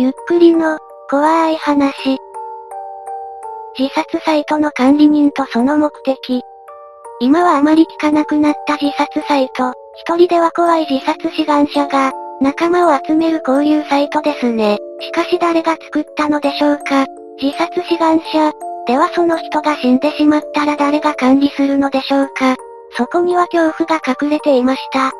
ゆっくりの、怖い話。自殺サイトの管理人とその目的。今はあまり聞かなくなった自殺サイト。一人では怖い自殺志願者が、仲間を集める交流サイトですね。しかし誰が作ったのでしょうか自殺志願者。ではその人が死んでしまったら誰が管理するのでしょうかそこには恐怖が隠れていました。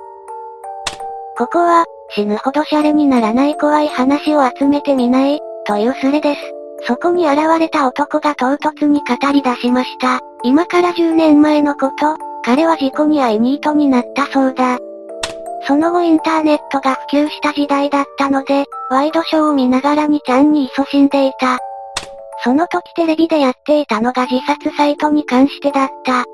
ここは、死ぬほどシャレにならない怖い話を集めてみない、というスレです。そこに現れた男が唐突に語り出しました。今から10年前のこと、彼は事故に遭いニートになったそうだ。その後インターネットが普及した時代だったので、ワイドショーを見ながらにちゃんに勤しんでいた。その時テレビでやっていたのが自殺サイトに関してだった。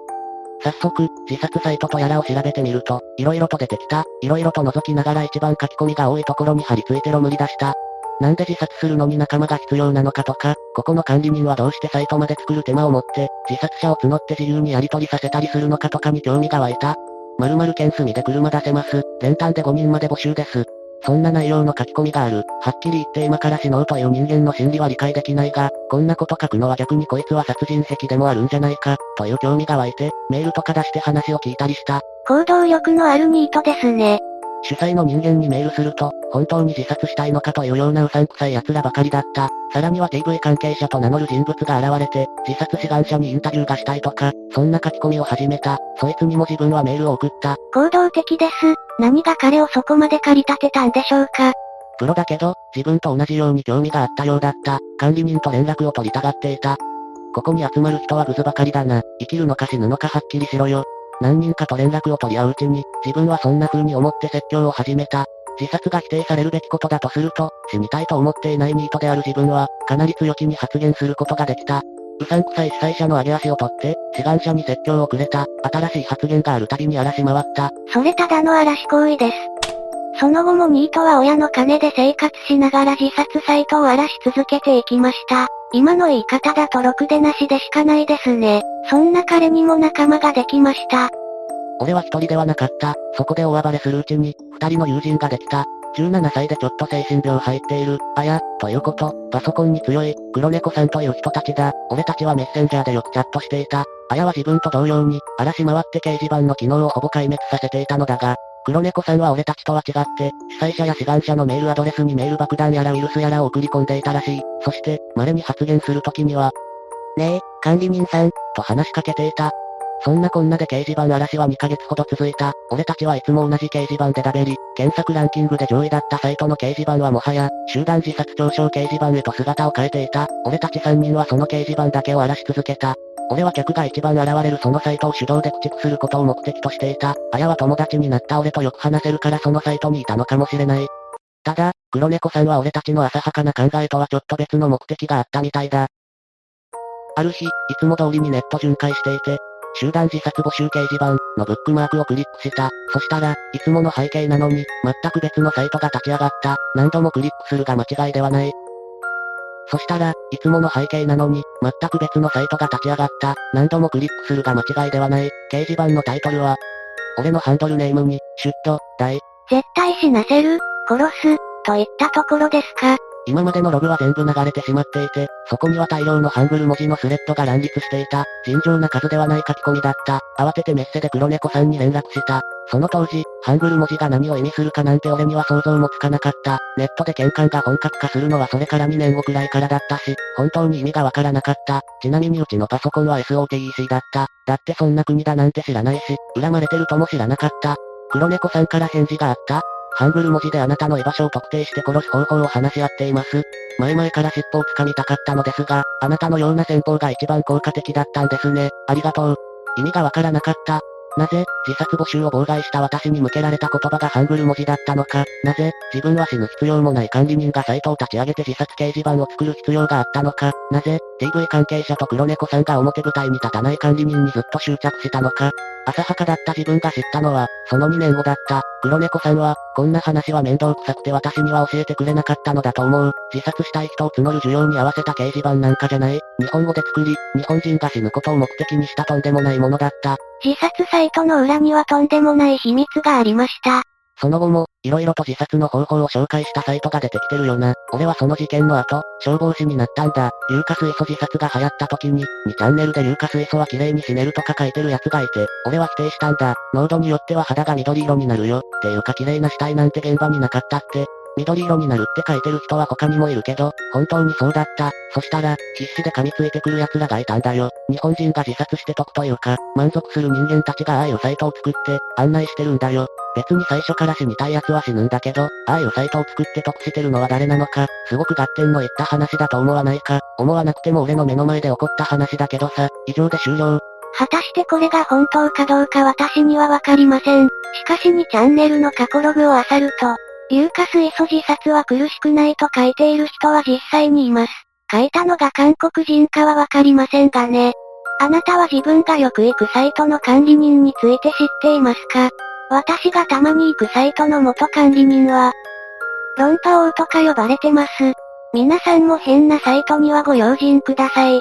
早速、自殺サイトとやらを調べてみると、色々と出てきた、色々と覗きながら一番書き込みが多いところに貼り付いてろ無理出した。なんで自殺するのに仲間が必要なのかとか、ここの管理人はどうしてサイトまで作る手間を持って、自殺者を募って自由にやり取りさせたりするのかとかに興味が湧いた。〇〇県住で車出せます。連単で5人まで募集です。そんな内容の書き込みがある。はっきり言って今から死のうという人間の心理は理解できないが、こんなこと書くのは逆にこいつは殺人癖でもあるんじゃないか、という興味が湧いて、メールとか出して話を聞いたりした。行動力のあるニートですね。主催の人間にメールすると、本当に自殺したいのかというようなうさんくさい奴らばかりだった。さらには TV 関係者と名乗る人物が現れて、自殺志願者にインタビューがしたいとか、そんな書き込みを始めた。そいつにも自分はメールを送った。行動的です。何が彼をそこまで駆り立てたんでしょうか。プロだけど、自分と同じように興味があったようだった。管理人と連絡を取りたがっていた。ここに集まる人はグズばかりだな。生きるのか死ぬのかはっきりしろよ。何人かと連絡を取り合ううちに、自分はそんな風に思って説教を始めた。自殺が否定されるべきことだとすると、死にたいと思っていないニートである自分は、かなり強気に発言することができた。うさんくさい主催者の上げ足を取って、志願者に説教をくれた、新しい発言があるたびに荒らし回った。それただの嵐行為です。その後もニートは親の金で生活しながら自殺サイトを荒らし続けていきました。今の言い方だとろくでなしでしかないですね。そんな彼にも仲間ができました。俺は一人ではなかった。そこで大暴れするうちに、二人の友人ができた。17歳でちょっと精神病入っている、あや、ということ、パソコンに強い、黒猫さんという人たちだ。俺たちはメッセンジャーでよくチャットしていた。あやは自分と同様に、荒らし回って掲示板の機能をほぼ壊滅させていたのだが、黒猫さんは俺たちとは違って、主催者や志願者のメールアドレスにメール爆弾やらウイルスやらを送り込んでいたらしい。そして、稀に発言するときには、ねえ、管理人さん、と話しかけていた。そんなこんなで掲示板嵐は2ヶ月ほど続いた。俺たちはいつも同じ掲示板でダベり、検索ランキングで上位だったサイトの掲示板はもはや、集団自殺嘲笑掲示板へと姿を変えていた。俺たち3人はその掲示板だけを荒らし続けた。俺は客が一番現れるそのサイトを手動で駆逐することを目的としていた。あやは友達になった俺とよく話せるからそのサイトにいたのかもしれない。ただ、黒猫さんは俺たちの浅はかな考えとはちょっと別の目的があったみたいだ。ある日、いつも通りにネット巡回していて、集団自殺募集掲示板のブックマークをクリックした。そしたら、いつもの背景なのに、全く別のサイトが立ち上がった。何度もクリックするが間違いではない。そしたら、いつもの背景なのに、全く別のサイトが立ち上がった。何度もクリックするが間違いではない。掲示板のタイトルは、俺のハンドルネームに、シュッと、大。絶対死なせる、殺す、といったところですか。今までのログは全部流れてしまっていて、そこには大量のハングル文字のスレッドが乱立していた。尋常な数ではない書き込みだった。慌ててメッセで黒猫さんに連絡した。その当時、ハングル文字が何を意味するかなんて俺には想像もつかなかった。ネットで喧嘩が本格化するのはそれから2年後くらいからだったし、本当に意味がわからなかった。ちなみにうちのパソコンは SOTEC だった。だってそんな国だなんて知らないし、恨まれてるとも知らなかった。黒猫さんから返事があったハングル文字であなたの居場所を特定して殺す方法を話し合っています。前々から尻尾を掴みたかったのですが、あなたのような戦法が一番効果的だったんですね。ありがとう。意味がわからなかった。なぜ、自殺募集を妨害した私に向けられた言葉がハングル文字だったのか。なぜ、自分は死ぬ必要もない管理人がサイトを立ち上げて自殺掲示板を作る必要があったのか。なぜ、TV 関係者と黒猫さんが表舞台に立たない管理人にずっと執着したのか。浅はかだった自分が知ったのは、その2年後だった。黒猫さんは、こんな話は面倒くさくて私には教えてくれなかったのだと思う。自殺したい人を募る需要に合わせた掲示板なんかじゃない。日本語で作り、日本人が死ぬことを目的にしたとんでもないものだった。自殺サイトの裏にはとんでもない秘密がありました。その後も、色々と自殺の方法を紹介したサイトが出てきてるよな。俺はその事件の後、消防士になったんだ。硫化水素自殺が流行った時に、2チャンネルで硫化水素は綺麗に死ねるとか書いてる奴がいて、俺は否定したんだ。濃度によっては肌が緑色になるよ。っていうか綺麗な死体なんて現場になかったって。緑色になるって書いてる人は他にもいるけど、本当にそうだった。そしたら、必死で噛みついてくる奴らがいたんだよ。日本人が自殺して得というか、満足する人間たちがああいうサイトを作って、案内してるんだよ。別に最初から死にたい奴は死ぬんだけど、ああいうサイトを作って得してるのは誰なのか、すごく合点のいった話だと思わないか、思わなくても俺の目の前で起こった話だけどさ、以上で終了。果たしてこれが本当かどうか私にはわかりません。しかし2チャンネルの過去ログを漁ると、硫化水素自殺は苦しくないと書いている人は実際にいます。書いたのが韓国人かはわかりませんがね。あなたは自分がよく行くサイトの管理人について知っていますか？私がたまに行くサイトの元管理人は、論破王とか呼ばれてます。皆さんも変なサイトにはご用心ください。